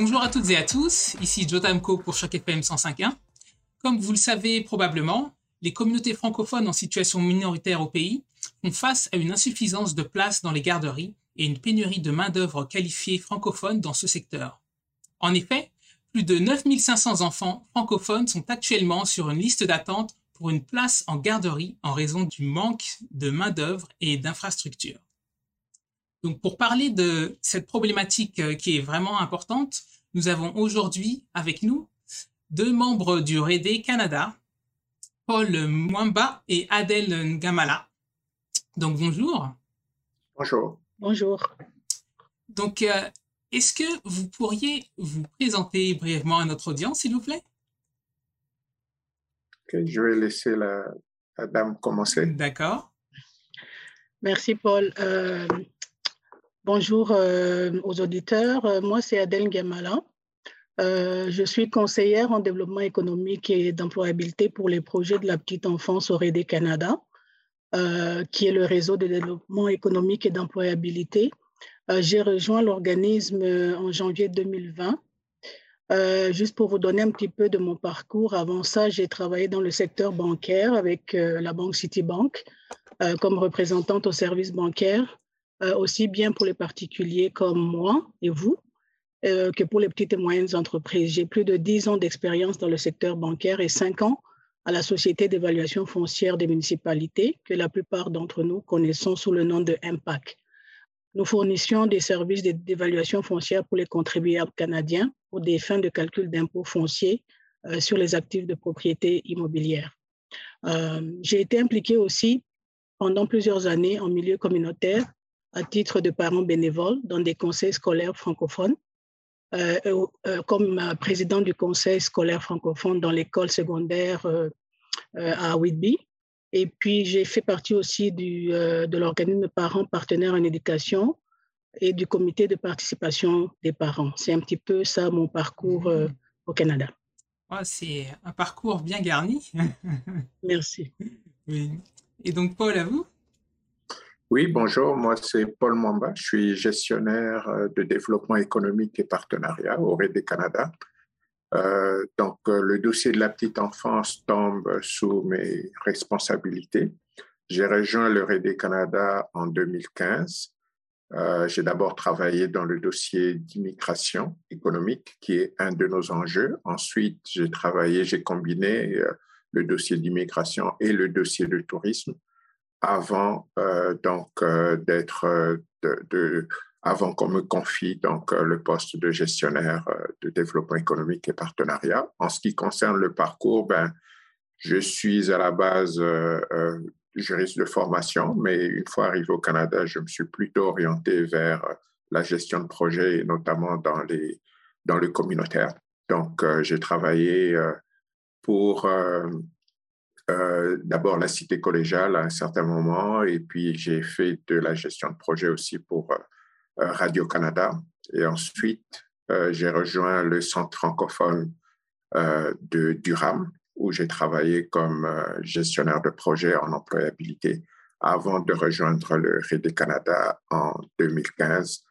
Bonjour à toutes et à tous, ici Jotamco pour Choc FM 105.1. Comme vous le savez probablement, les communautés francophones en situation minoritaire au pays font face à une insuffisance de places dans les garderies et une pénurie de main-d'œuvre qualifiée francophone dans ce secteur. En effet, plus de 9500 enfants francophones sont actuellement sur une liste d'attente pour une place en garderie en raison du manque de main-d'œuvre et d'infrastructures. Donc, pour parler de cette problématique euh, qui est vraiment importante, nous avons aujourd'hui avec nous deux membres du REDE Canada, Paul Mwamba et Adèle Ngamala. Donc, bonjour. Bonjour. Bonjour. Donc, euh, est-ce que vous pourriez vous présenter brièvement à notre audience, s'il vous plaît? je vais laisser la, dame commencer. D'accord. Merci, Paul. Euh, bonjour euh, aux auditeurs. Euh, moi, c'est Adèle Gamala. je suis conseillère en développement économique et d'employabilité pour les projets de la petite enfance au REDE Canada, qui est le réseau de développement économique et d'employabilité. J'ai rejoint l'organisme en janvier 2020 euh, juste pour vous donner un petit peu de mon parcours, avant ça, j'ai travaillé dans le secteur bancaire avec euh, la banque Citibank euh, comme représentante au service bancaire, aussi bien pour les particuliers comme moi et vous, que pour les petites et moyennes entreprises. J'ai plus de 10 ans d'expérience dans le secteur bancaire et 5 ans à la Société d'évaluation foncière des municipalités, que la plupart d'entre nous connaissons sous le nom de MPAC. Nous fournissions des services d'évaluation foncière pour les contribuables canadiens pour des fins de calcul d'impôts fonciers euh, sur les actifs de propriété immobilière. Euh, j'ai été impliquée aussi pendant plusieurs années en milieu communautaire à titre de parent bénévole dans des conseils scolaires francophones, euh, comme président du conseil scolaire francophone dans l'école secondaire à Whitby et puis, j'ai fait partie aussi du, euh, de l'organisme Parents Partenaires en éducation et du comité de participation des parents. C'est un petit peu ça mon parcours euh, au Canada. c'est un parcours bien garni. Merci. Et donc, Paul, à vous? Oui, bonjour. Moi, c'est Paul Mwamba. Je suis gestionnaire euh, de développement économique et partenariat au RED Canada. Euh, donc, euh, le dossier de la petite enfance tombe sous mes responsabilités. J'ai rejoint le RD Canada en 2015. Euh, j'ai d'abord travaillé dans le dossier d'immigration économique, qui est un de nos enjeux. Ensuite, j'ai travaillé, j'ai combiné le dossier d'immigration et le dossier de tourisme avant donc d'être de, de, avant qu'on me confie donc euh, le poste de gestionnaire euh, de développement économique et partenariat. En ce qui concerne le parcours, ben, je suis à la base euh, juriste de formation, mais une fois arrivé au Canada, je me suis plutôt orienté vers la gestion de projets, notamment dans, les, dans le communautaire. Donc, j'ai travaillé pour d'abord la cité collégiale à un certain moment, et puis j'ai fait de la gestion de projet aussi pour euh, Radio-Canada. Et ensuite, euh, j'ai rejoint le centre francophone euh, de Durham, où j'ai travaillé comme gestionnaire de projet en employabilité avant de rejoindre le RD Canada en 2015,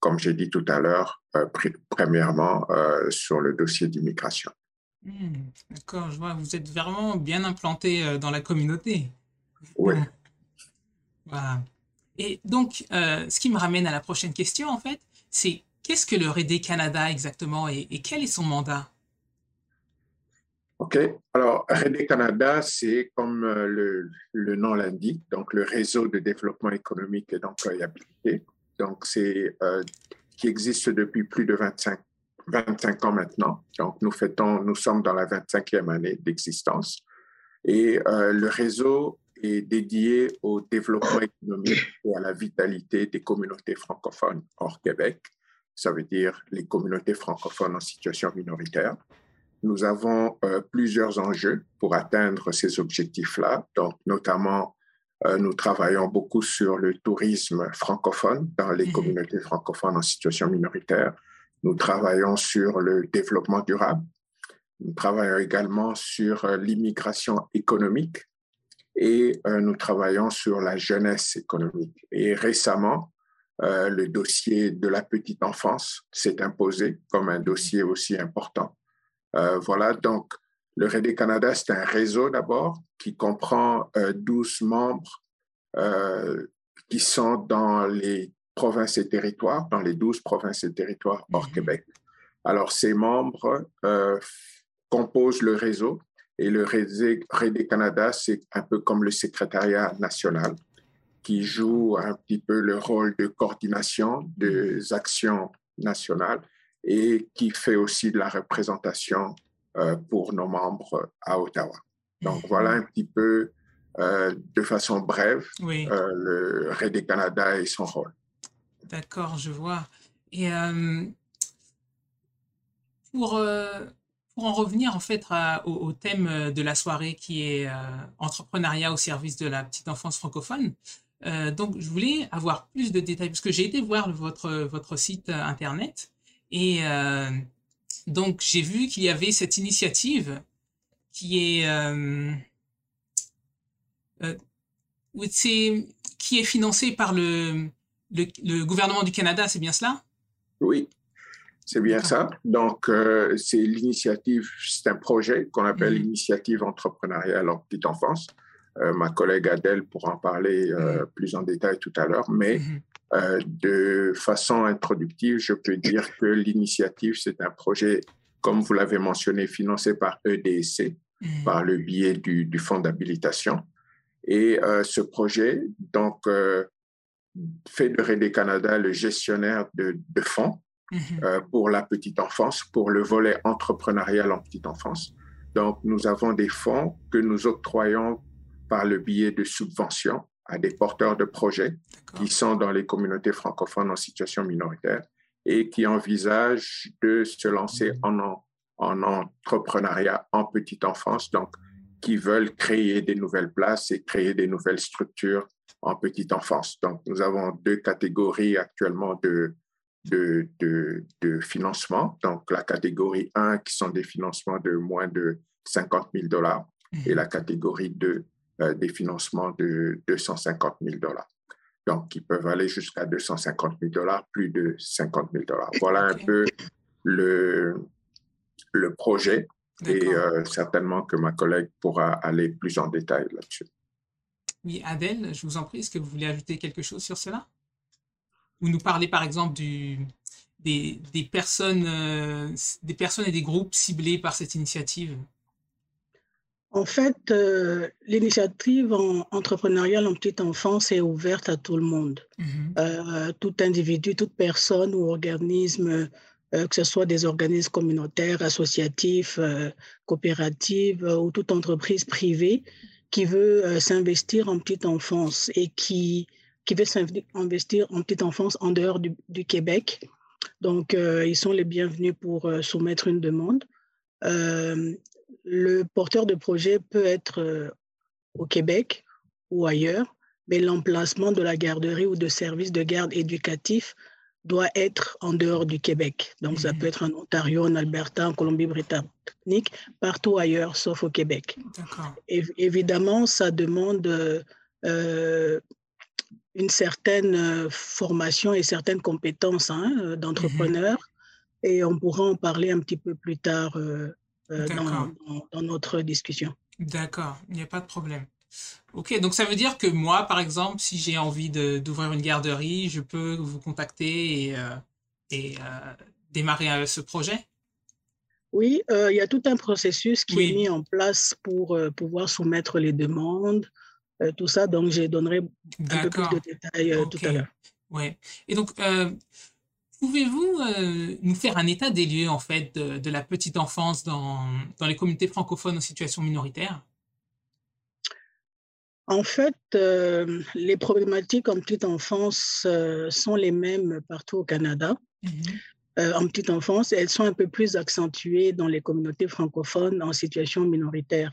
comme j'ai dit tout à l'heure, premièrement sur le dossier d'immigration. Hmm, d'accord, je vois, vous êtes vraiment bien implanté dans la communauté. Oui. Voilà. Et donc, euh, ce qui me ramène à la prochaine question, en fait, c'est qu'est-ce que le RD Canada exactement et, quel est son mandat? OK. Alors, RD Canada, c'est comme euh, le, le nom l'indique, donc le réseau de développement économique et d'employabilité. Donc, c'est euh, qui existe depuis plus de 25, 25 ans maintenant. Donc, nous fêtons, nous sommes dans la 25e année d'existence. Et le réseau est dédié au développement économique et à la vitalité des communautés francophones hors Québec. Ça veut dire les communautés francophones en situation minoritaire. Nous avons euh, plusieurs enjeux pour atteindre ces objectifs-là. Donc, notamment, euh, nous travaillons beaucoup sur le tourisme francophone dans les mhm. communautés francophones en situation minoritaire. Nous travaillons sur le développement durable. Nous travaillons également sur euh, l'immigration économique et euh, nous travaillons sur la jeunesse économique. Et récemment, le dossier de la petite enfance s'est imposé comme un dossier aussi important. voilà, donc le REDE Canada, c'est un réseau d'abord qui comprend 12 membres qui sont dans les provinces et territoires, dans les 12 provinces et territoires hors mhm. Québec. Alors, ces membres euh, composent le réseau et le REDE Canada, c'est un peu comme le secrétariat national qui joue un petit peu le rôle de coordination des actions nationales et qui fait aussi de la représentation euh, pour nos membres à Ottawa. Donc, mhm. voilà un petit peu euh, de façon brève le REDE Canada et son rôle. D'accord, je vois. Et euh, pour, euh, en revenir en fait au, thème de la soirée qui est euh, entrepreneuriat au service de la petite enfance francophone, donc je voulais avoir plus de détails parce que j'ai été voir votre, site internet et donc j'ai vu qu'il y avait cette initiative qui est qui est financée par le le, gouvernement du Canada, c'est bien cela? Oui, c'est bien ça. Donc, euh, c'est l'initiative, c'est un projet qu'on appelle mhm. l'initiative entrepreneuriale en petite enfance. Euh, ma collègue Adèle pourra en parler euh, mhm. plus en détail tout à l'heure, mais mhm. de façon introductive, je peux dire que l'initiative, c'est un projet, comme vous l'avez mentionné, financé par EDC, par le biais du, du fonds d'habilitation. Et ce projet, donc, fait de Rede Canada le gestionnaire de, fonds mhm. euh, pour la petite enfance, pour le volet entrepreneurial en petite enfance. Donc, nous avons des fonds que nous octroyons par le biais de subventions à des porteurs de projets qui sont dans les communautés francophones en situation minoritaire et qui envisagent de se lancer en, en entrepreneuriat en petite enfance, donc qui veulent créer des nouvelles places et créer des nouvelles structures en petite enfance. Donc, nous avons deux catégories actuellement de, de, de, financement. Donc, la catégorie 1, qui sont des financements de moins de 50 000 dollars, et la catégorie 2, euh, des financements de 250 000 dollars. Donc, qui peuvent aller jusqu'à 250 000 dollars, plus de 50 000 dollars. Voilà un peu le, le projet. Et euh, certainement que ma collègue pourra aller plus en détail là-dessus. Oui, Adèle, je vous en prie, est-ce que vous voulez ajouter quelque chose sur cela? Ou nous parler par exemple du, des, des personnes, euh, des personnes et des groupes ciblés par cette initiative? En fait, euh, l'initiative entrepreneuriale en petite enfance est ouverte à tout le monde. Euh, tout individu, toute personne ou organisme que ce soit des organismes communautaires, associatifs, coopératives ou toute entreprise privée qui veut euh, s'investir en petite enfance et qui, qui veut s'investir en petite enfance en dehors du, Québec. Donc, euh, ils sont les bienvenus pour euh, soumettre une demande. le porteur de projet peut être au Québec ou ailleurs, mais l'emplacement de la garderie ou de service de garde éducatif doit être en dehors du Québec. Donc, ça mhm. peut être en Ontario, en Alberta, en Colombie-Britannique, partout ailleurs, sauf au Québec. évidemment, ça demande euh, une certaine euh, formation et certaines compétences hein, d'entrepreneur. Mhm. Et on pourra en parler un petit peu plus tard euh, dans, notre discussion. D'accord, il n'y a pas de problème. Ok, donc ça veut dire que moi, par exemple, si j'ai envie d'ouvrir une garderie, je peux vous contacter et, euh, et euh, démarrer euh, ce projet? Oui, il y a tout un processus qui est mis en place pour pouvoir soumettre les demandes, tout ça. Donc, je donnerai un peu plus de détails tout à l'heure. Oui. Et donc, Pouvez-vous nous faire un état des lieux en fait de, de la petite enfance dans, dans les communautés francophones en situation minoritaire? En fait, euh, les problématiques en petite enfance euh, sont les mêmes partout au Canada. Mhm. Euh, en petite enfance, elles sont un peu plus accentuées dans les communautés francophones en situation minoritaire.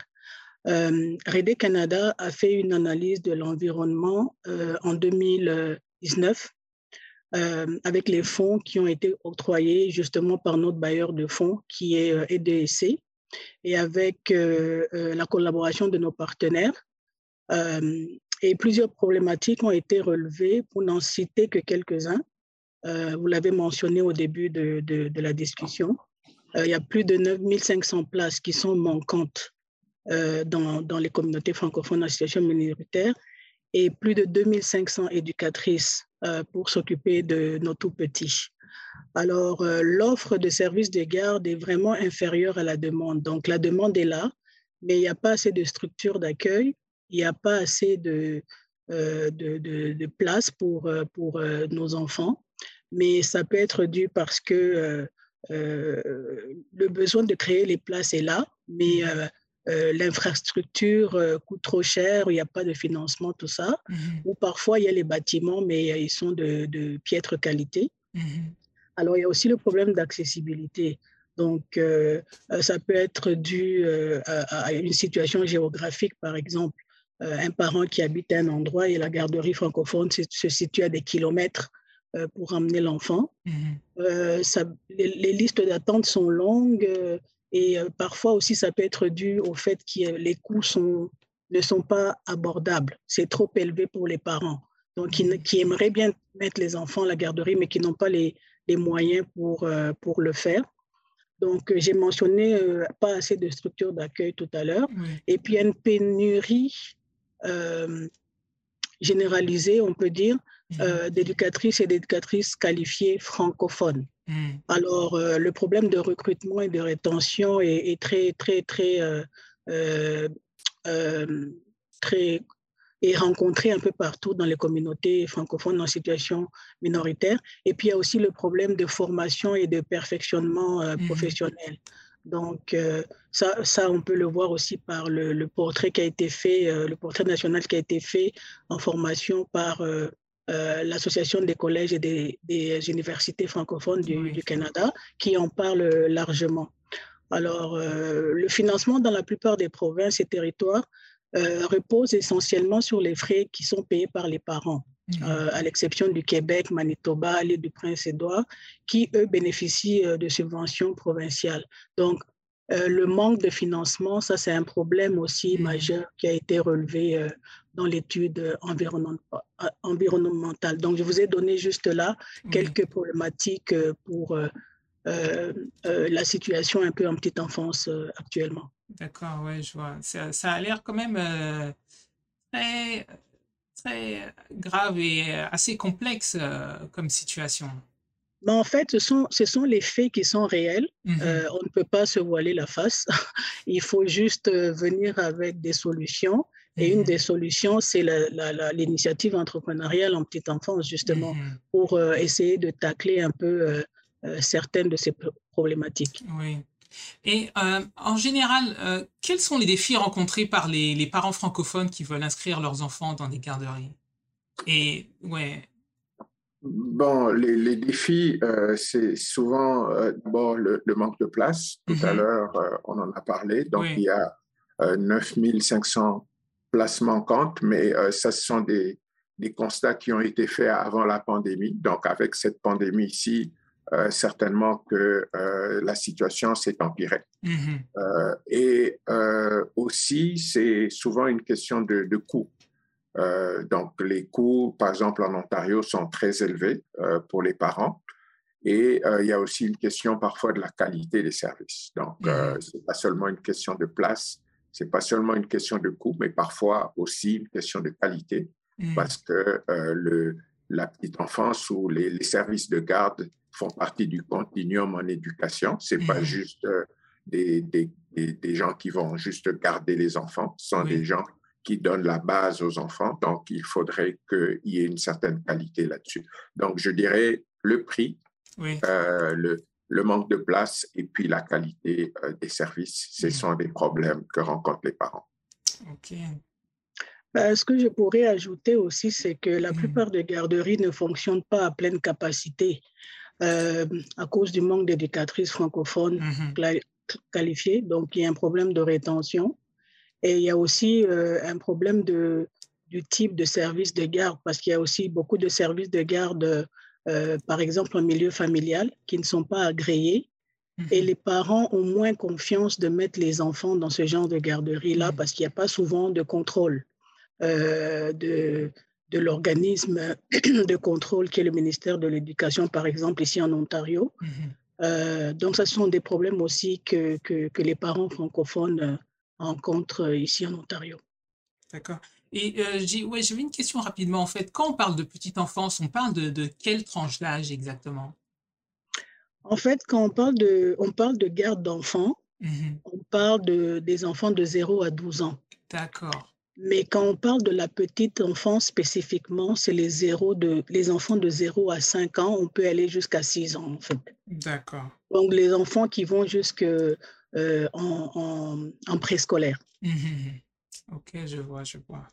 Rede Canada a fait une analyse de l'environnement en 2019 avec les fonds qui ont été octroyés justement par notre bailleur de fonds qui est EDC et avec la collaboration de nos partenaires. Euh, et plusieurs problématiques ont été relevées, pour n'en citer que quelques-uns. vous l'avez mentionné au début de, la discussion. il y a plus de 9500 places qui sont manquantes dans, les communautés francophones en situation minoritaire et plus de 2500 éducatrices pour s'occuper de nos tout petits. Alors, euh, l'offre de services de garde est vraiment inférieure à la demande. Donc, la demande est là, mais il n'y a pas assez de structures d'accueil, il n'y a pas assez de, euh, de, de, place pour, euh, pour nos enfants. Mais ça peut être dû parce que le besoin de créer les places est là, mais l'infrastructure coûte trop cher, il n'y a pas de financement, tout ça. Mmh Ou parfois, il y a les bâtiments, mais ils sont de, de piètre qualité. Mmh alors, il y a aussi le problème d'accessibilité. Donc, euh, euh, ça peut être dû euh, à, une situation géographique, par exemple, un parent qui habite à un endroit et la garderie francophone se, situe à des kilomètres pour emmener l'enfant. Mmh les, listes d'attente sont longues et parfois aussi ça peut être dû au fait que les coûts sont, ne sont pas abordables. C'est trop élevé pour les parents. Donc, qui, mmh qui aimeraient bien mettre les enfants à la garderie, mais qui n'ont pas les, les moyens pour, euh, pour le faire. Donc, euh, j'ai mentionné euh, pas assez de structures d'accueil tout à l'heure. Et puis, il y a une pénurie généralisée, on peut dire, mmh. d'éducatrices et d'éducatrices qualifiées francophones. Mmh. Alors, le problème de recrutement et de rétention est, est très, très, très, très et rencontré un peu partout dans les communautés francophones en situation minoritaire. Et puis, il y a aussi le problème de formation et de perfectionnement euh, mmh professionnel. Donc, euh, ça, ça, on peut le voir aussi par le, portrait qui a été fait, euh, le portrait national qui a été fait en formation par l'Association des collèges et des, des universités francophones du, du, Canada, qui en parle largement. Alors, le financement dans la plupart des provinces et territoires euh, repose essentiellement sur les frais qui sont payés par les parents, mmh. euh, à l'exception du Québec, Manitoba, l'île du Prince-Édouard, qui, eux, bénéficient euh, de subventions provinciales. Donc, le manque de financement, ça, c'est un problème aussi mmh. majeur qui a été relevé dans l'étude environnementale. Donc, je vous ai donné juste là quelques problématiques pour la situation un peu en petite enfance actuellement. D'accord, ouais, je vois. Ça, ça a l'air quand même euh, très, très grave et assez complexe euh, comme situation. Mais en fait, ce sont, ce sont les faits qui sont réels. Mmh euh, on ne peut pas se voiler la face. Il faut juste venir avec des solutions. Et une mmh des solutions, c'est l'initiative entrepreneuriale en petite enfance, justement, mmh pour essayer de tacler un peu certaines de ces problématiques. Oui. Et euh, en général, euh, quels sont les défis rencontrés par les, les, parents francophones qui veulent inscrire leurs enfants dans des garderies? Et ouais. Bon, les, les défis, euh, c'est souvent d'abord le, manque de place. Tout à mm-hmm. l'heure, on en a parlé. Donc, il y a 9500 places manquantes, mais ça, ce sont des, des constats qui ont été faits avant la pandémie. Donc, avec cette pandémie ici, euh, certainement que euh, la situation s'est empirée. Mm-hmm. Euh, et aussi, c'est souvent une question de, de coût. donc, les coûts, par exemple, en Ontario, sont très élevés pour les parents. Et il y a aussi une question parfois de la qualité des services. Donc, mm-hmm. ce n'est pas seulement une question de place, c'est pas seulement une question de coût, mais parfois aussi une question de qualité, mm. parce que le, la petite enfance ou les, les services de garde font partie du continuum en éducation. C'est n'est pas mmh. juste euh, des, des, des, gens qui vont juste garder les enfants, ce sont des gens qui donnent la base aux enfants. Donc, il faudrait qu'il y ait une certaine qualité là-dessus. Donc, je dirais le prix, euh, le, le, manque de place et puis la qualité euh, des services. Ce mmh. sont des problèmes que rencontrent les parents. OK. Ben, ce que je pourrais ajouter aussi, c'est que la mmh. plupart des garderies ne fonctionnent pas à pleine capacité. Euh, à cause du manque d'éducatrices francophones mmh qualifiées. Donc, il y a un problème de rétention. Et il y a aussi euh, un problème de, du type de service de garde, parce qu'il y a aussi beaucoup de services de garde, euh, par exemple en milieu familial, qui ne sont pas agréés. Et mmh les parents ont moins confiance de mettre les enfants dans ce genre de garderie-là mmh parce qu'il n'y a pas souvent de contrôle. de, de l'organisme de contrôle qui est le ministère de l'Éducation, par exemple, ici en Ontario. Mhm. donc, ce sont des problèmes aussi que, que, que les parents francophones rencontrent ici en Ontario. D'accord. Et euh, j'ai ouais, une question rapidement. En fait, quand on parle de petite enfance, on parle de, de quelle tranche d'âge exactement? En fait, quand on parle de, on parle de garde d'enfants, mmh on parle de, des enfants de 0 à 12 ans. D'accord. Mais quand on parle de la petite enfance spécifiquement, c'est les, de, les enfants de 0 à 5 ans. On peut aller jusqu'à 6 ans, en fait. D'accord. Donc, les enfants qui vont jusqu'en euh, en, en, préscolaire. Mmh ok, je vois, je vois.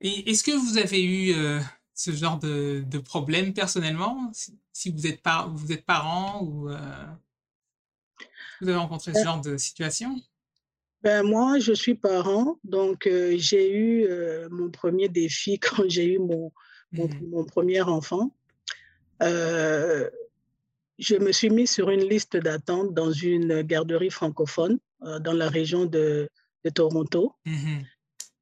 Et est-ce que vous avez eu euh, ce genre de, de, problème personnellement, si, vous, êtes par, vous êtes parent ou euh, vous avez rencontré ce genre de situation? Ben moi, je suis parent, donc j'ai eu mon premier défi quand j'ai eu mon, mon, mmh. mon, premier enfant. je me suis mis sur une liste d'attente dans une garderie francophone dans la région de, de Toronto. Mmh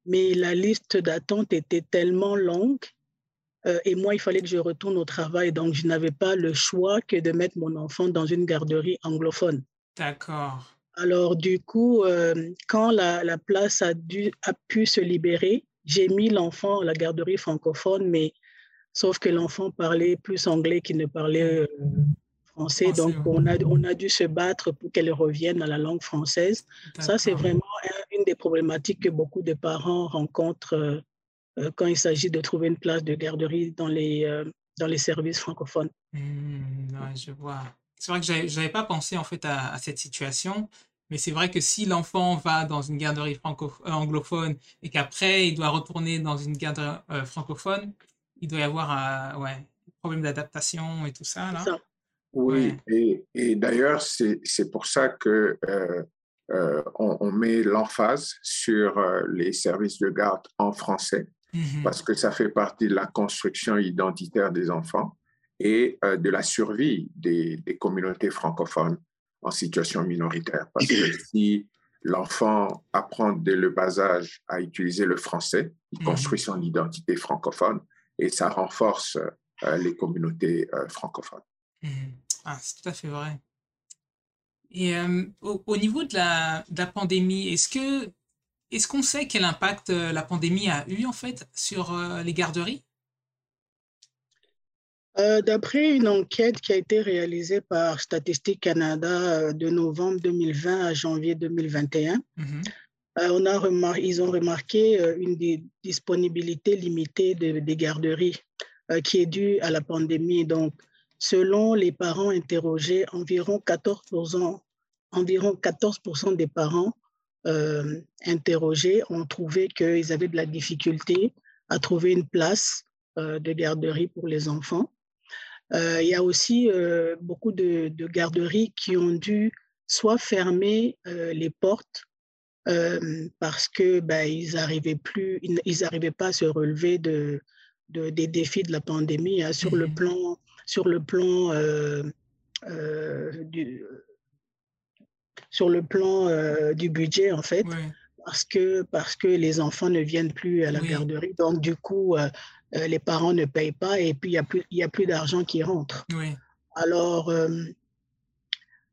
mais la liste d'attente était tellement longue euh, et moi, il fallait que je retourne au travail. Donc, je n'avais pas le choix que de mettre mon enfant dans une garderie anglophone. D'accord. Alors, du coup, euh, quand la, la, place a, dû, a pu se libérer, j'ai mis l'enfant à la garderie francophone, mais sauf que l'enfant parlait plus anglais qu'il ne parlait euh, français. Donc, on a, on a dû se battre pour qu'elle revienne à la langue française. Ça, c'est vraiment une des problématiques que beaucoup de parents rencontrent euh, quand il s'agit de trouver une place de garderie dans les, euh, dans les services francophones. Mmh, je vois. C'est vrai que je n'avais pas pensé en fait à, cette situation, mais c'est vrai que si l'enfant va dans une garderie franco anglophone et qu'après il doit retourner dans une garderie francophone, il doit y avoir un ouais, problème d'adaptation et tout ça. Là. Ça. Oui, et, et d'ailleurs, c'est pour ça que euh, euh, on, on, met l'emphase sur euh, les services de garde en français, mmh parce que ça fait partie de la construction identitaire des enfants et euh, de la survie des, des, communautés francophones en situation minoritaire. Parce que si l'enfant apprend dès le bas âge à utiliser le français, il mmh construit son identité francophone et ça renforce euh, les communautés euh, francophones. Ah, c'est tout à fait vrai. Et au, niveau de la, de la pandémie, est-ce que est-ce qu'on sait quel impact la pandémie a eu en fait sur les garderies? D'après une enquête qui a été réalisée par Statistique Canada de novembre 2020 à janvier 2021, mmh on a ils ont remarqué une disponibilité limitée de, des garderies qui est due à la pandémie. Donc, Selon les parents interrogés, environ 14%, environ 14 des parents euh, interrogés ont trouvé qu'ils avaient de la difficulté à trouver une place euh, de garderie pour les enfants. Euh, il y a aussi beaucoup de, garderies qui ont dû soit fermer les portes parce que ben, ils n'arrivaient plus, ils n'arrivaient pas à se relever de, des défis de la pandémie hein, sur le mmh. plan sur le plan euh, euh, du sur le plan euh, du budget en fait parce que parce que les enfants ne viennent plus à la garderie. Donc du coup les parents ne payent pas et puis il y a plus y a plus d'argent qui rentre alors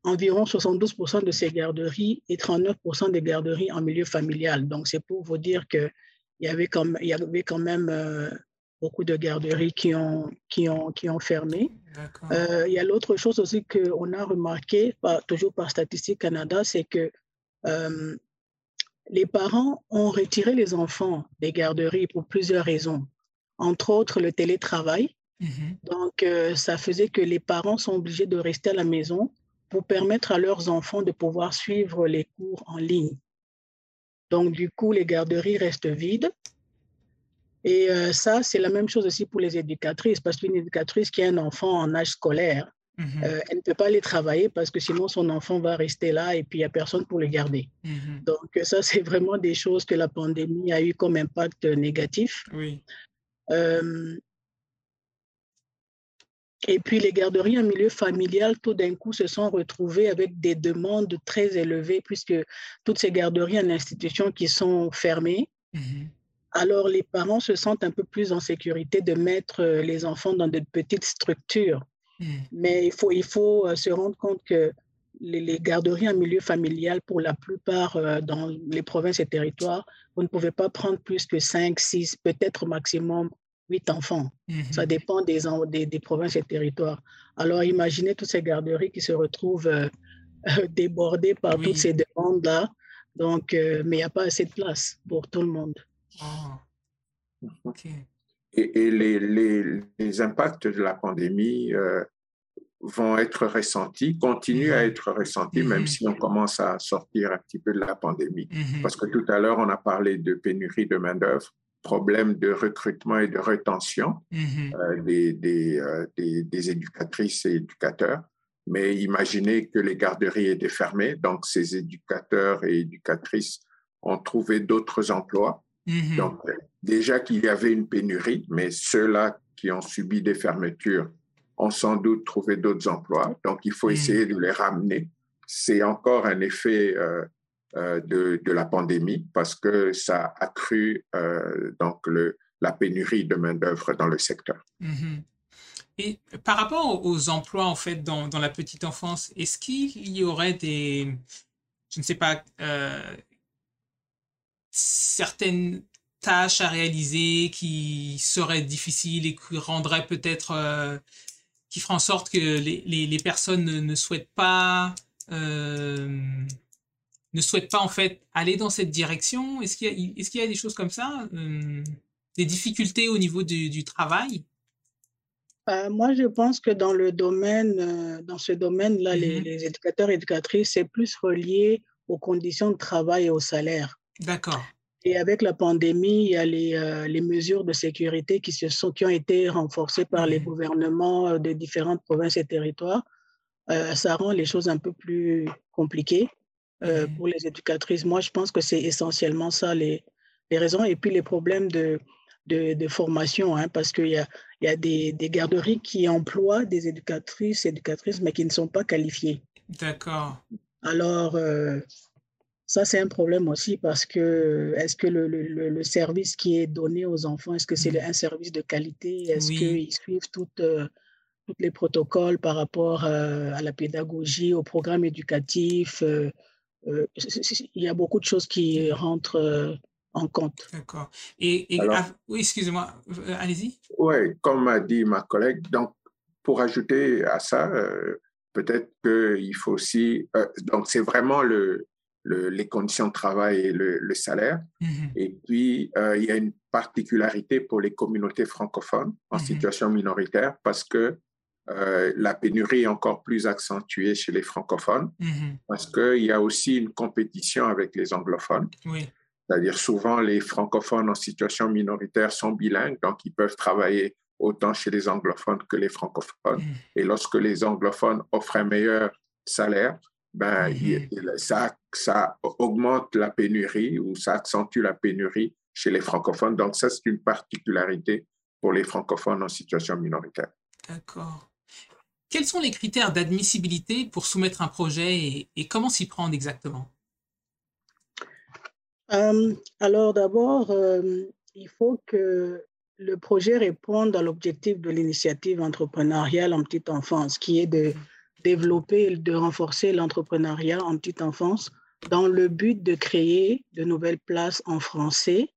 environ 72% de ces garderies et 39% des garderies en milieu familial donc c'est pour vous dire que il y avait comme y avait quand même beaucoup de garderies qui ont, qui ont, qui ont fermé. Euh, il y a l'autre chose aussi qu'on a remarqué, toujours par Statistique Canada, c'est que euh, les parents ont retiré les enfants des garderies pour plusieurs raisons. Entre autres, le télétravail. Mm-hmm. Donc, euh, ça faisait que les parents sont obligés de rester à la maison pour permettre à leurs enfants de pouvoir suivre les cours en ligne. Donc, du coup, les garderies restent vides. Et euh, ça, c'est la même chose aussi pour les éducatrices, parce qu'une éducatrice qui a un enfant en âge scolaire, mmh euh, elle ne peut pas aller travailler parce que sinon son enfant va rester là et puis il n'y a personne pour le garder. Mmh Donc ça, c'est vraiment des choses que la pandémie a eu comme impact négatif. Oui. Euh, Et puis les garderies en milieu familial, tout d'un coup, se sont retrouvées avec des demandes très élevées, puisque toutes ces garderies en institution qui sont fermées, mhm. alors les parents se sentent un peu plus en sécurité de mettre euh, les enfants dans de petites structures. Mhm. Mais il faut, il faut euh, se rendre compte que les, garderies en milieu familial, pour la plupart euh, dans les provinces et territoires, vous ne pouvez pas prendre plus que 5, 6, peut-être maximum huit enfants. Ça mhm. dépend des, des, provinces et territoires. Alors imaginez toutes ces garderies qui se retrouvent euh, débordées par toutes ces demandes-là. Donc, euh, mais il n'y a pas assez de place pour tout le monde. Ah. Et, les, les, les, impacts de la pandémie euh, vont être ressentis, continuent à mhm. être ressentis, même mhm. si on commence à sortir un petit peu de la pandémie. Parce que tout à l'heure, on a parlé de pénurie de main-d'œuvre problème de recrutement et de rétention euh, des, euh, des, des, éducatrices et éducateurs. Mais imaginez que les garderies étaient fermées, donc ces éducateurs et éducatrices ont trouvé d'autres emplois. Donc, déjà qu'il y avait une pénurie, mais ceux-là qui ont subi des fermetures ont sans doute trouvé d'autres emplois. Donc, il faut mm. essayer de les ramener. C'est encore un effet euh, euh, de, de, la pandémie parce que ça a accru euh, donc le, la pénurie de main-d'œuvre dans le secteur. Mm-hmm. Et par rapport aux emplois, en fait, dans, dans la petite enfance, est-ce qu'il y aurait des, je ne sais pas, certaines tâches à réaliser qui seraient difficiles et qui rendraient peut-être, qui feraient en sorte que les, les, les personnes ne, ne, souhaitent pas ne souhaite pas en fait aller dans cette direction Est-ce qu'il y, est y, a des choses comme ça euh, Des difficultés au niveau du, travail? Euh, Moi, je pense que dans le domaine, euh, dans ce domaine-là, les, mm-hmm. les, éducateurs et éducatrices, c'est plus relié aux conditions de travail et au salaire. D'accord. Et avec la pandémie, il y a les, les, mesures de sécurité qui, se sont, qui ont été renforcées par les mm-hmm. gouvernements de différentes provinces et territoires. ça rend les choses un peu plus compliquées. Euh, pour les éducatrices. Moi, je pense que c'est essentiellement ça les, les, raisons et puis les problèmes de, de, formation, hein, parce qu'il y a, y a des, des, garderies qui emploient des éducatrices, éducatrices, mais qui ne sont pas qualifiées. D'accord. Alors, euh, ça, c'est un problème aussi parce que est-ce que le, le, le, service qui est donné aux enfants, est-ce que c'est mmh. un service de qualité? Est-ce qu'ils suivent toutes, euh, tous les protocoles par rapport à la pédagogie, au programme éducatif? Euh, il y a beaucoup de choses qui rentrent euh, en compte. D'accord. Et, oui, excusez-moi, euh, allez-y. Oui, comme a dit ma collègue, donc pour ajouter à ça, peut-être qu'il faut aussi, donc c'est vraiment le, les conditions de travail et le, salaire. Mm-hmm. Et puis, il y a une particularité pour les communautés francophones en mm-hmm. situation minoritaire parce que euh, la pénurie est encore plus accentuée chez les francophones mm-hmm. parce qu'il y a aussi une compétition avec les anglophones. C'est-à-dire souvent les francophones en situation minoritaire sont bilingues, donc ils peuvent travailler autant chez les anglophones que les francophones. Et lorsque les anglophones offrent un meilleur salaire, ben, mm-hmm. ça, ça augmente la pénurie ou ça accentue la pénurie chez les francophones. Donc ça, c'est une particularité pour les francophones en situation minoritaire. D'accord. Quels sont les critères d'admissibilité pour soumettre un projet et, comment s'y prendre exactement? Euh, Alors d'abord, euh, il faut que le projet réponde à l'objectif de l'initiative entrepreneuriale en petite enfance, qui est de développer et de renforcer l'entrepreneuriat en petite enfance dans le but de créer de nouvelles places en français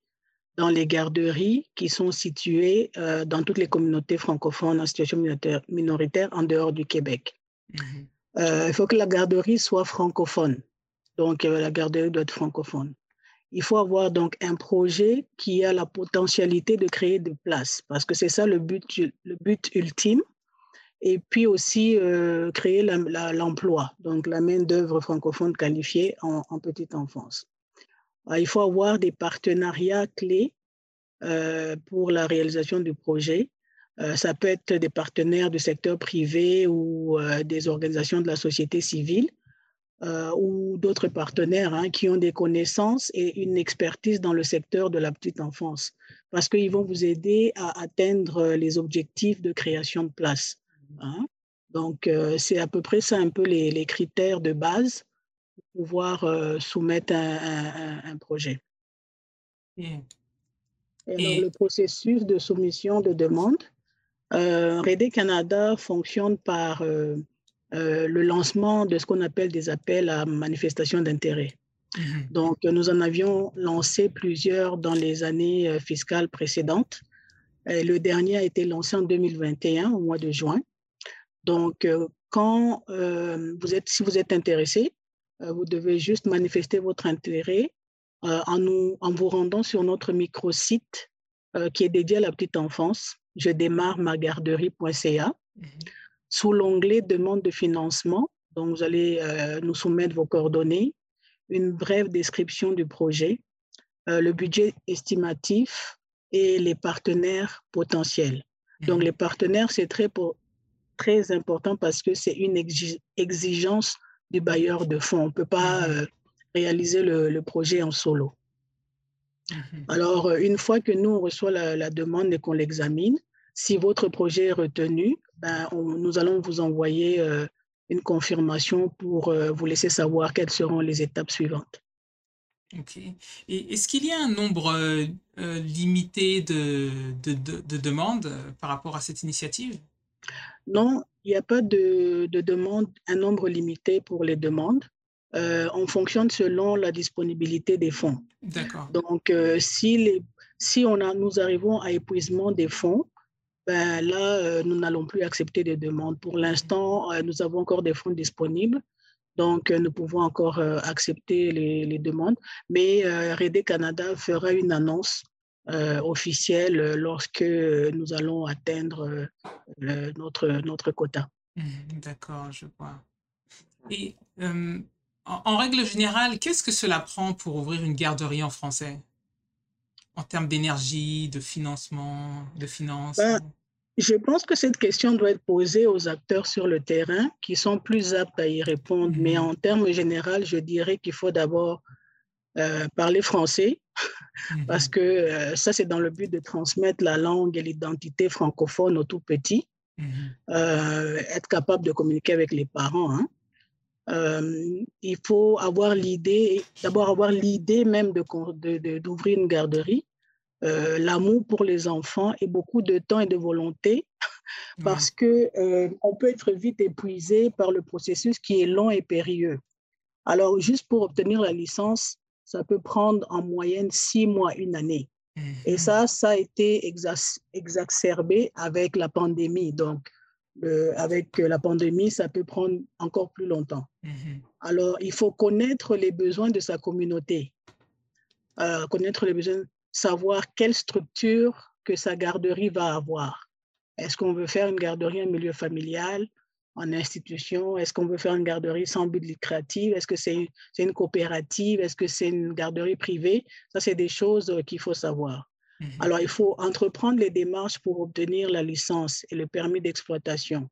dans les garderies qui sont situées euh, dans toutes les communautés francophones en situation minoritaire, en dehors du Québec. Mhm. Euh, il faut que la garderie soit francophone. Donc, euh, la garderie doit être francophone. Il faut avoir donc un projet qui a la potentialité de créer des places, parce que c'est ça le but, le but ultime. Et puis aussi créer l'emploi, donc la main-d'œuvre francophone qualifiée en, petite enfance. Euh, il faut avoir des partenariats clés euh, pour la réalisation du projet. Euh, ça peut être des partenaires du secteur privé ou des organisations de la société civile ou d'autres partenaires hein, qui ont des connaissances et une expertise dans le secteur de la petite enfance, parce qu'ils vont vous aider à atteindre les objectifs de création de places. Hein. Donc, c'est à peu près ça un peu les, critères de base pour pouvoir soumettre un, projet. Et, le processus de soumission de demande, euh, Canada fonctionne par le lancement de ce qu'on appelle des appels à manifestation d'intérêt. Mhm. Donc, nous en avions lancé plusieurs dans les années euh, fiscales précédentes. le dernier a été lancé en 2021, au mois de juin. Donc, euh, quand euh, vous êtes, si vous êtes intéressé, vous devez juste manifester votre intérêt en, nous, en vous rendant sur notre micro-site qui est dédié à la petite enfance. Je démarre magarderie.ca. Mhm. Sous l'onglet demande de financement, donc vous allez nous soumettre vos coordonnées, une brève description du projet, euh, le budget estimatif et les partenaires potentiels. Donc, mhm. les partenaires, c'est très, très important parce que c'est une exigence du bailleur de fonds. On ne peut pas mhm. euh, réaliser le, projet en solo. Mhm. Alors, euh, une fois que nous, on reçoit la, demande et qu'on l'examine, si votre projet est retenu, ben, nous allons vous envoyer une confirmation pour euh, vous laisser savoir quelles seront les étapes suivantes. Ok. Et est-ce qu'il y a un nombre euh, euh, limité de, de, de, demandes par rapport à cette initiative? Non, il n'y a pas de, de, demande, un nombre limité pour les demandes. on fonctionne selon la disponibilité des fonds. D'accord. Donc, si, les, si on a, nous arrivons à épuisement des fonds, ben là, euh, nous n'allons plus accepter des demandes. Pour l'instant, euh, nous avons encore des fonds disponibles, donc euh, nous pouvons encore accepter les, demandes. Mais RD Canada fera une annonce officielle lorsque nous allons atteindre notre, notre quota. Mmh, d'accord, je vois. Et en, en, règle générale, qu'est-ce que cela prend pour ouvrir une garderie en français? En termes d'énergie, de financement, de finances ben, Je pense que cette question doit être posée aux acteurs sur le terrain qui sont plus aptes à y répondre. Mais mhm. en termes généraux, je dirais qu'il faut d'abord euh, parler français, parce mhm. que euh, ça, c'est dans le but de transmettre la langue et l'identité francophone aux tout petits, mhm. euh, être capable de communiquer avec les parents. Hein. il faut avoir l'idée, d'abord avoir l'idée même d'ouvrir de, d'ouvrir une garderie, euh, l'amour pour les enfants et beaucoup de temps et de volonté parce que euh, on peut être vite épuisé par le processus qui est long et périlleux. Alors, juste pour obtenir la licence, ça peut prendre en moyenne six mois, une année. Et mhm. ça, ça a été exacerbé avec la pandémie. Donc, avec la pandémie, ça peut prendre encore plus longtemps. Mhm. Alors, il faut connaître les besoins de sa communauté, euh, connaître les besoins savoir quelle structure que sa garderie va avoir. Est-ce qu'on veut faire une garderie en milieu familial, en institution? Est-ce qu'on veut faire une garderie sans but lucratif? Est-ce que c'est une, coopérative? Est-ce que c'est une garderie privée? Ça, c'est des choses euh, qu'il faut savoir. Mhm. Alors, il faut entreprendre les démarches pour obtenir la licence et le permis d'exploitation.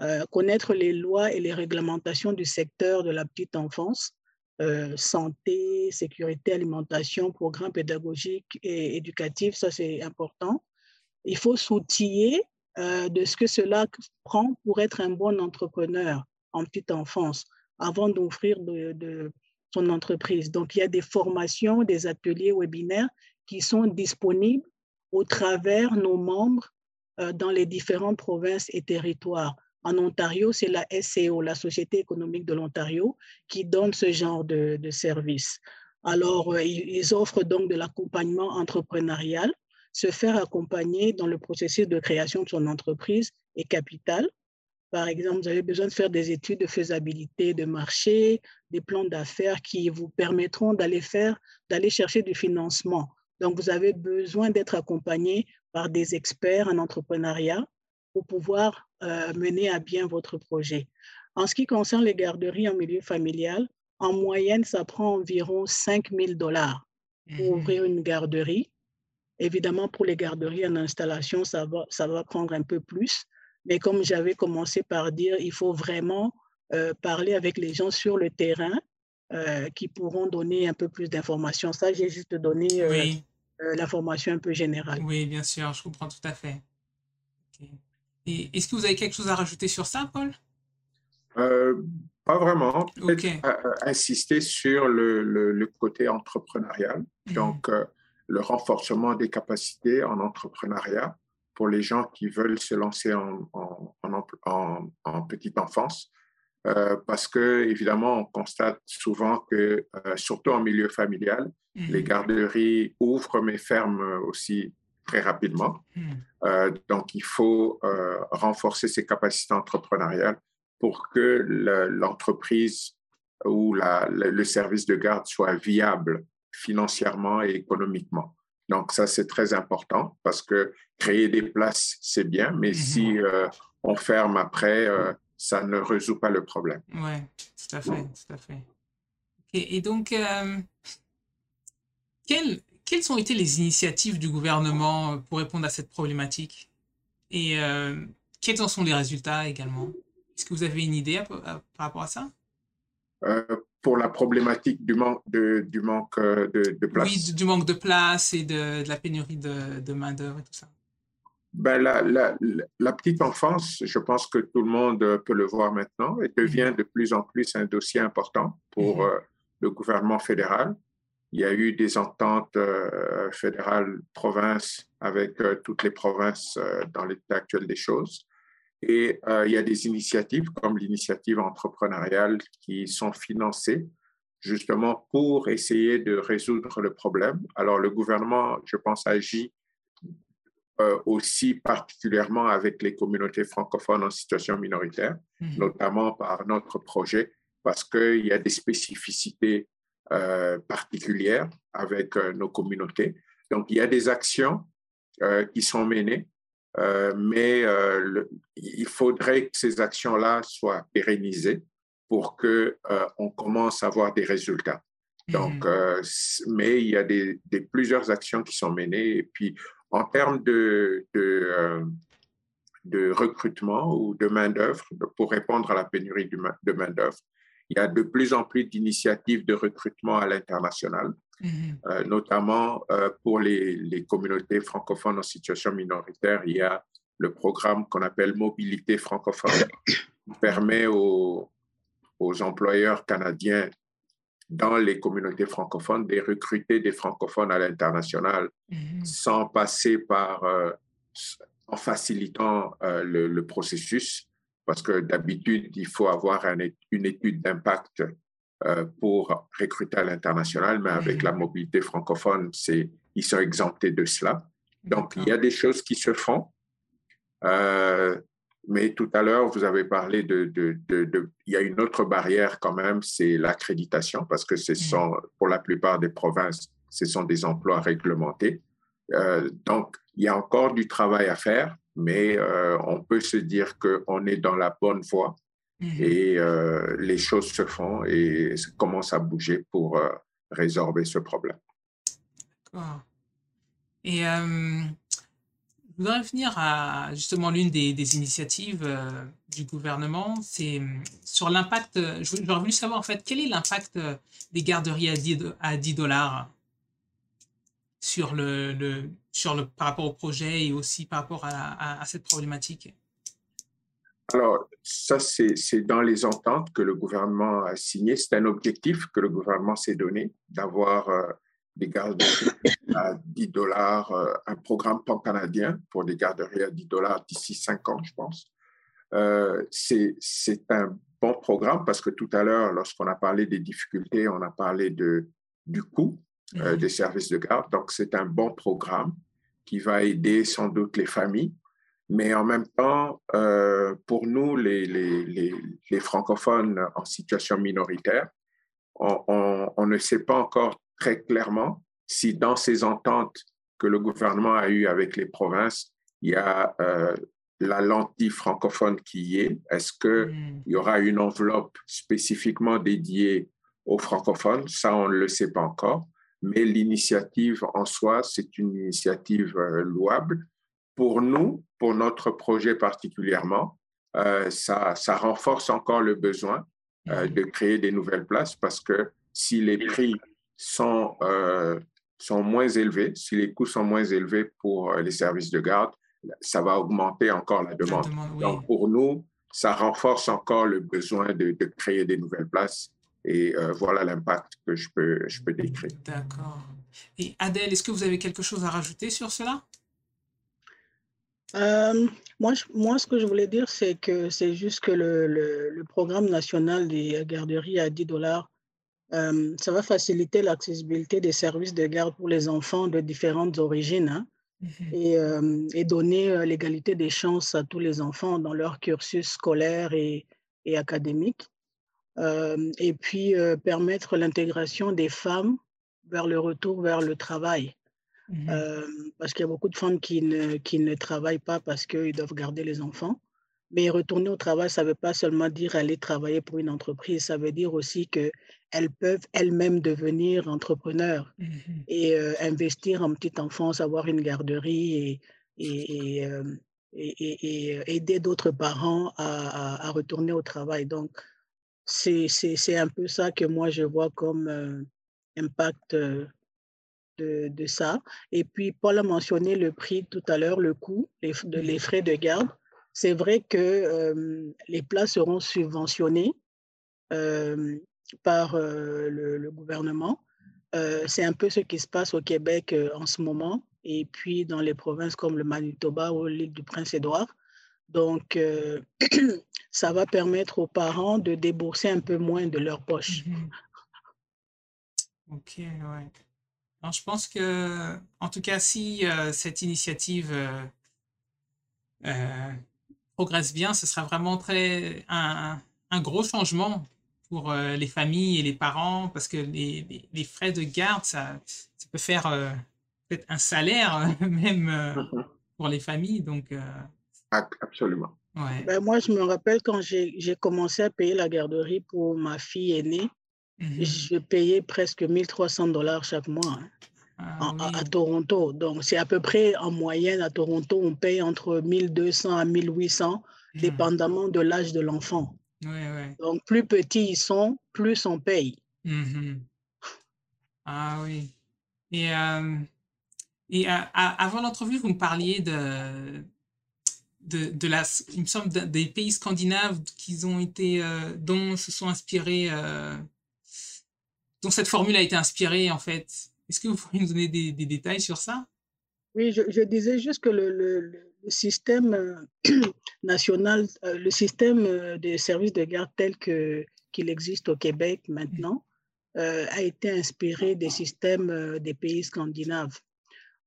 Euh, connaître les lois et les réglementations du secteur de la petite enfance, euh, santé, sécurité, alimentation, programme pédagogique et éducatif, ça c'est important. Il faut s'outiller euh, de ce que cela prend pour être un bon entrepreneur en petite enfance avant d'offrir de, son entreprise. Donc, il y a des formations, des ateliers webinaires qui sont disponibles au travers nos membres euh, dans les différentes provinces et territoires. En Ontario, c'est la SCO, la Société économique de l'Ontario, qui donne ce genre de, de service. Alors, euh, ils offrent donc de l'accompagnement entrepreneurial, se faire accompagner dans le processus de création de son entreprise et capital. Par exemple, vous avez besoin de faire des études de faisabilité de marché, des plans d'affaires qui vous permettront d'aller faire, d'aller chercher du financement. Donc, vous avez besoin d'être accompagné par des experts en entrepreneuriat pour pouvoir euh, mener à bien votre projet. En ce qui concerne les garderies en milieu familial, en moyenne, ça prend environ 5 000 dollars pour mmh ouvrir une garderie. Évidemment, pour les garderies en installation, ça va, ça va prendre un peu plus. Mais comme j'avais commencé par dire, il faut vraiment euh, parler avec les gens sur le terrain euh, qui pourront donner un peu plus d'informations. Ça, j'ai juste donné l'information un peu générale. Oui, bien sûr, je comprends tout à fait. Et est-ce que vous avez quelque chose à rajouter sur ça, Paul? Pas vraiment. Peut-être insister sur le, le, côté entrepreneurial. Mhm. Donc, le renforcement des capacités en entrepreneuriat pour les gens qui veulent se lancer en, en, en, petite enfance. Euh, parce que, évidemment, on constate souvent que, euh, surtout en milieu familial, mhm. les garderies ouvrent mais ferment aussi très rapidement. Mhm. Euh, donc, il faut renforcer ses capacités entrepreneuriales pour que l'entreprise ou la, le service de garde soit viable financièrement et économiquement. Donc, ça, c'est très important parce que créer des places, c'est bien, mais mhm. si euh, on ferme après, euh, ça ne résout pas le problème. Oui, tout à fait, tout à fait. Et, donc, euh, quelles, quelles ont été les initiatives du gouvernement pour répondre à cette problématique? Et quels en sont les résultats également? Est-ce que vous avez une idée par rapport à ça? Pour la problématique du manque de, du manque euh, de, de place. Oui, du manque de place et de, de la pénurie de, de main-d'œuvre et tout ça. Ben, la, la, la, petite enfance, je pense que tout le monde peut le voir maintenant, et devient de plus en plus un dossier important pour mhm. euh, le gouvernement fédéral. Il y a eu des ententes euh, fédérales provinces avec toutes les provinces dans l'état actuel des choses. Et euh, il y a des initiatives comme l'initiative entrepreneuriale qui sont financées justement pour essayer de résoudre le problème. Alors le gouvernement, je pense, agit euh, aussi particulièrement avec les communautés francophones en situation minoritaire, mhm. notamment par notre projet, parce qu'il y a des spécificités euh, particulières avec nos communautés. Donc il y a des actions qui sont menées mais euh, il faudrait que ces actions-là soient pérennisées pour que euh, on commence à voir des résultats. Donc, mmh. mais il y a des, plusieurs actions qui sont menées. Et puis, en termes de, de, de recrutement ou de main-d'œuvre, pour répondre à la pénurie de main-d'œuvre, il y a de plus en plus d'initiatives de recrutement à l'international. Mhm. Euh, notamment euh, pour les, les, communautés francophones en situation minoritaire, il y a le programme qu'on appelle Mobilité francophone, qui permet aux, aux, employeurs canadiens dans les communautés francophones de recruter des francophones à l'international mhm. sans passer par, euh, en facilitant le, le, processus, parce que d'habitude, il faut avoir une étude d'impact euh, pour recruter à l'international, mais avec la mobilité francophone, ils sont exemptés de cela. Donc, il y a des choses qui se font. Euh, mais tout à l'heure, vous avez parlé de, de, de, Il y a une autre barrière quand même, c'est l'accréditation, parce que ce sont, pour la plupart des provinces, ce sont des emplois réglementés. Euh, donc, il y a encore du travail à faire, mais on peut se dire qu'on est dans la bonne voie Mhm. Et euh, les choses se font et commencent à bouger pour euh, résorber ce problème. D'accord. Et euh, je voudrais revenir à justement l'une des, des, initiatives du gouvernement, c'est sur l'impact. J'aurais voulu savoir en fait quel est l'impact des garderies à 10, à 10 dollars sur le, le, sur le, par rapport au projet et aussi par rapport à, à, à cette problématique? Alors, ça, c'est dans les ententes que le gouvernement a signées. C'est un objectif que le gouvernement s'est donné d'avoir euh, des garderies à 10 dollars, euh, un programme pan-canadien pour des garderies à 10 dollars d'ici 5 ans, je pense. Euh, c'est un bon programme parce que tout à l'heure, lorsqu'on a parlé des difficultés, on a parlé de, du coût euh, des services de garde. Donc, c'est un bon programme qui va aider sans doute les familles mais en même temps, euh, pour nous, les, les, les, francophones en situation minoritaire, on, on, ne sait pas encore très clairement si dans ces ententes que le gouvernement a eues avec les provinces, il y a euh, la lentille francophone qui y est. Est-ce qu'il mm. il y aura une enveloppe spécifiquement dédiée aux francophones? Ça, on ne le sait pas encore. Mais l'initiative en soi, c'est une initiative euh, louable pour nous, pour notre projet particulièrement, euh, ça, ça, renforce encore le besoin euh, de créer des nouvelles places parce que si les prix sont, euh, sont moins élevés, si les coûts sont moins élevés pour les services de garde, ça va augmenter encore la demande. Donc, pour nous, ça renforce encore le besoin de, créer des nouvelles places. Et euh, voilà l'impact que je peux, je peux décrire. D'accord. Et Adèle, est-ce que vous avez quelque chose à rajouter sur cela? Euh, moi, moi, ce que je voulais dire, c'est que c'est juste que le, le, programme national des garderies à 10 dollars, euh, ça va faciliter l'accessibilité des services de garde pour les enfants de différentes origines. Hein. Mhm. Euh, et, donner euh, l'égalité des chances à tous les enfants dans leur cursus scolaire et, académique. Euh, et puis permettre l'intégration des femmes vers le retour vers le travail. Mhm. parce qu'il y a beaucoup de femmes qui ne, qui ne travaillent pas parce qu'ils doivent garder les enfants. Mais retourner au travail, ça ne veut pas seulement dire aller travailler pour une entreprise, ça veut dire aussi que elles peuvent elles-mêmes devenir entrepreneurs mmh et investir en petite enfance, avoir une garderie et, et, aider d'autres parents à, retourner au travail. Donc, c'est un peu ça que moi, je vois comme impact de, de, ça. Et puis, Paul a mentionné le prix tout à l'heure, le coût, les, de, les frais de garde. C'est vrai que les places seront subventionnées par le, gouvernement. c'est un peu ce qui se passe au Québec en ce moment et puis dans les provinces comme le Manitoba ou l'île du Prince-Édouard. Donc, ça va permettre aux parents de débourser un peu moins de leur poche. Mmh ok, ouais. je pense que, en tout cas, si cette initiative euh, progresse bien, ce sera vraiment très un, un gros changement pour euh, les familles et les parents, parce que les, les, frais de garde, ça, ça peut faire euh, peut-être un salaire même euh, mhm. pour les familles. Donc, Absolument. Ouais. Ben, moi, je me rappelle quand j'ai commencé à payer la garderie pour ma fille aînée, mhm. je payais presque 1300 dollars chaque mois hein, ah à, Toronto. Donc, c'est à peu près en moyenne à Toronto, on paye entre 1200 à 1800, mmh. dépendamment de l'âge de l'enfant. Donc, plus petits ils sont, plus on paye. Mmh ah oui. Et, euh, et euh, avant l'entrevue, vous me parliez de, de, de, la, il me semble, des pays scandinaves qui ont été, euh, dont se sont inspirés, dont cette formule a été inspirée en fait. Est-ce que vous pouvez nous donner des, des détails sur ça? Oui, je, je, disais juste que le, le le système euh, national, euh, le système euh, des services de garde tel qu'il existe au Québec maintenant a été inspiré des systèmes des pays scandinaves.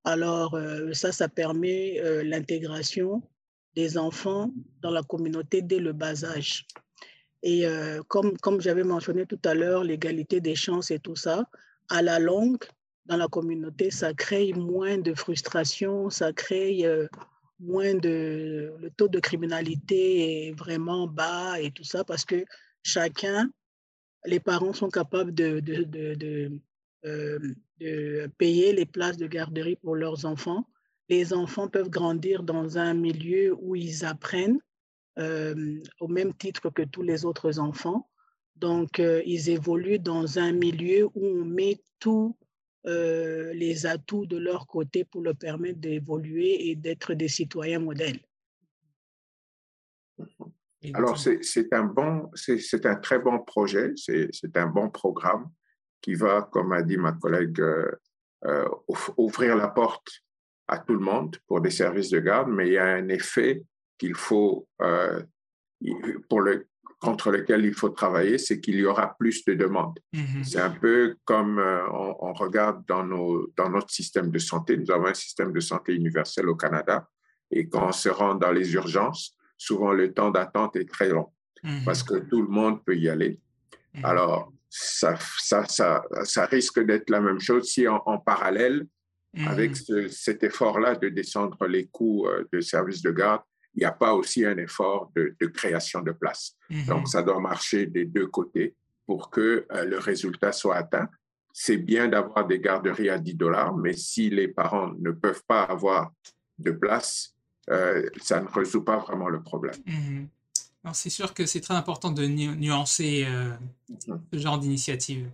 Alors, ça, ça permet l'intégration des enfants dans la communauté dès le bas âge. Et comme, comme j'avais mentionné tout à l'heure, l'égalité des chances et tout ça, à la longue, dans la communauté, ça crée moins de frustration, ça crée moins de, le taux de criminalité est vraiment bas et tout ça parce que chacun, les parents sont capables de, de, de, euh, de, payer les places de garderie pour leurs enfants. Les enfants peuvent grandir dans un milieu où ils apprennent euh, au même titre que tous les autres enfants. Donc, euh, ils évoluent dans un milieu où on met tout euh, les atouts de leur côté pour leur permettre d'évoluer et d'être des citoyens modèles. Alors, c'est un, bon, c'est un très bon projet, c'est un bon programme qui va, comme a dit ma collègue, ouvrir la porte à tout le monde pour des services de garde, mais il y a un effet qu'il faut, pour le, contre lequel il faut travailler, c'est qu'il y aura plus de demandes. Mm-hmm. C'est un peu comme euh, on, regarde dans, nos, dans notre système de santé. Nous avons un système de santé universel au Canada et quand on se rend dans les urgences, souvent le temps d'attente est très long mm-hmm. parce que tout le monde peut y aller. Mm-hmm. Alors, ça, ça, ça, ça risque d'être la même chose si en, parallèle, avec cet effort-là de descendre les coûts euh, de services de garde, il n'y a pas aussi un effort de, création de places. Mhm. Donc, ça doit marcher des deux côtés pour que euh, le résultat soit atteint. C'est bien d'avoir des garderies à 10 dollars, mais si les parents ne peuvent pas avoir de place, euh, ça ne résout pas vraiment le problème. Mhm. C'est sûr que c'est très important de nuancer euh, ce genre d'initiative.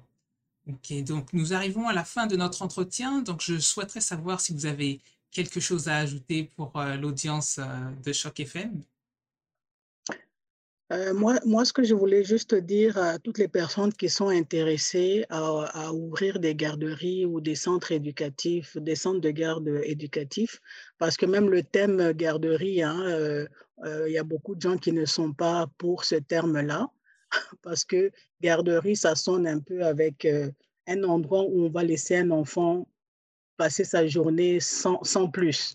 Donc nous arrivons à la fin de notre entretien. Donc je souhaiterais savoir si vous avez quelque chose à ajouter pour l'audience de Choc FM moi, moi, ce que je voulais juste dire à toutes les personnes qui sont intéressées à, ouvrir des garderies ou des centres éducatifs, des centres de garde éducatifs, parce que même le thème garderie, hein, il y a beaucoup de gens qui ne sont pas pour ce terme-là, parce que garderie, ça sonne un peu avec un endroit où on va laisser un enfant passer sa journée sans, sans plus.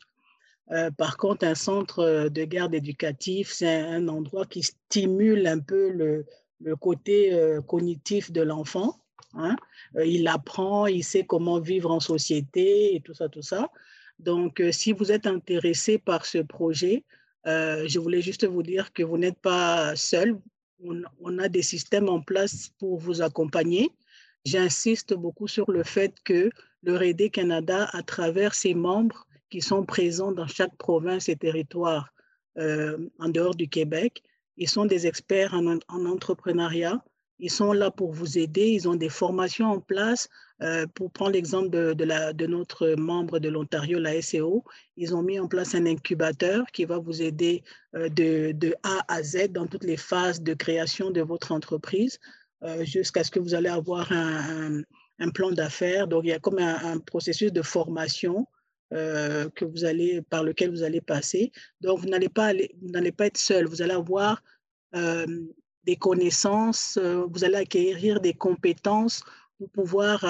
Euh, par contre, un centre de garde éducatif, c'est un endroit qui stimule un peu le, le côté euh, cognitif de l'enfant. Hein. Euh, il apprend, il sait comment vivre en société et tout ça, tout ça. Donc, si vous êtes intéressé par ce projet, je voulais juste vous dire que vous n'êtes pas seul. On, a des systèmes en place pour vous accompagner. J'insiste beaucoup sur le fait que le RED Canada, à travers ses membres qui sont présents dans chaque province et territoire euh, en dehors du Québec, ils sont des experts en, entrepreneuriat. Ils sont là pour vous aider. Ils ont des formations en place. Euh, pour prendre l'exemple de, notre membre de l'Ontario, la SEO, ils ont mis en place un incubateur qui va vous aider euh, de, A à Z dans toutes les phases de création de votre entreprise jusqu'à ce que vous allez avoir un plan d'affaires. Donc, il y a comme un, processus de formation euh, que vous allez, par lequel vous allez passer. Donc, vous n'allez pas, être seul. Vous allez avoir euh, des connaissances, euh, vous allez acquérir des compétences pour pouvoir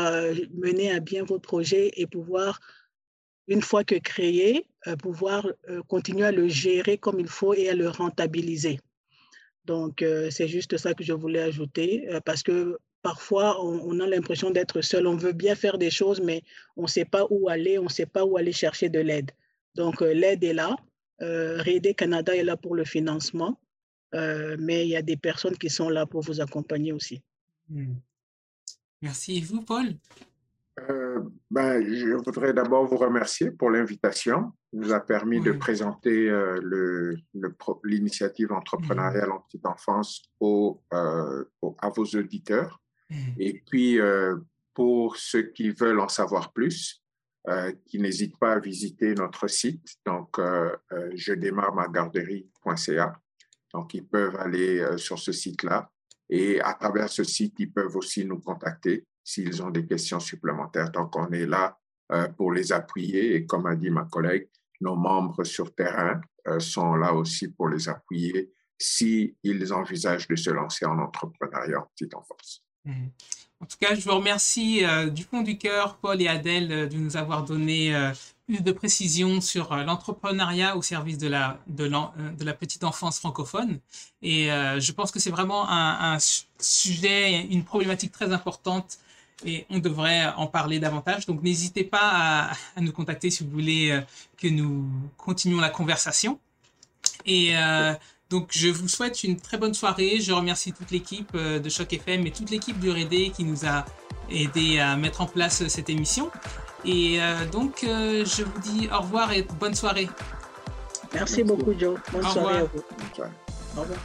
mener à bien votre projet et pouvoir, une fois que créé, pouvoir continuer à le gérer comme il faut et à le rentabiliser. Donc, c'est juste ça que je voulais ajouter parce que parfois, on, a l'impression d'être seul. On veut bien faire des choses, mais on ne sait pas où aller, on ne sait pas où aller chercher de l'aide. Donc, euh, l'aide est là. Euh, Canada est là pour le financement, euh, mais il y a des personnes qui sont là pour vous accompagner aussi. Hmm. Merci. Et vous, Paul? Euh, ben, je voudrais d'abord vous remercier pour l'invitation. nous a permis de présenter l'initiative le, entrepreneuriale en petite enfance à vos auditeurs. Mm. Et puis, euh, pour ceux qui veulent en savoir plus, euh, qui n'hésitent pas à visiter notre site. Donc, euh, je démarre ma garderie.ca. Donc, ils peuvent aller sur ce site-là. Et à travers ce site, ils peuvent aussi nous contacter s'ils ont des questions supplémentaires. Donc, on est là pour les appuyer. Et comme a dit ma collègue, nos membres sur terrain sont là aussi pour les appuyer s'ils envisagent de se lancer en entrepreneuriat en petite enfance. Mhm. En tout cas, je vous remercie euh, du fond du cœur, Paul et Adèle, euh, de nous avoir donné euh, plus de précisions sur l'entrepreneuriat au service de la, de, la petite enfance francophone. Et je pense que c'est vraiment un, sujet, une problématique très importante et on devrait en parler davantage. Donc n'hésitez pas à, nous contacter si vous voulez que nous continuions la conversation. Et donc, je vous souhaite une très bonne soirée. Je remercie toute l'équipe euh, de Choc FM et toute l'équipe du RD qui nous a aidé à mettre en place cette émission. Et euh, donc, euh, je vous dis au revoir et bonne soirée. Merci beaucoup, Joe. Bonne soirée à vous. Au revoir.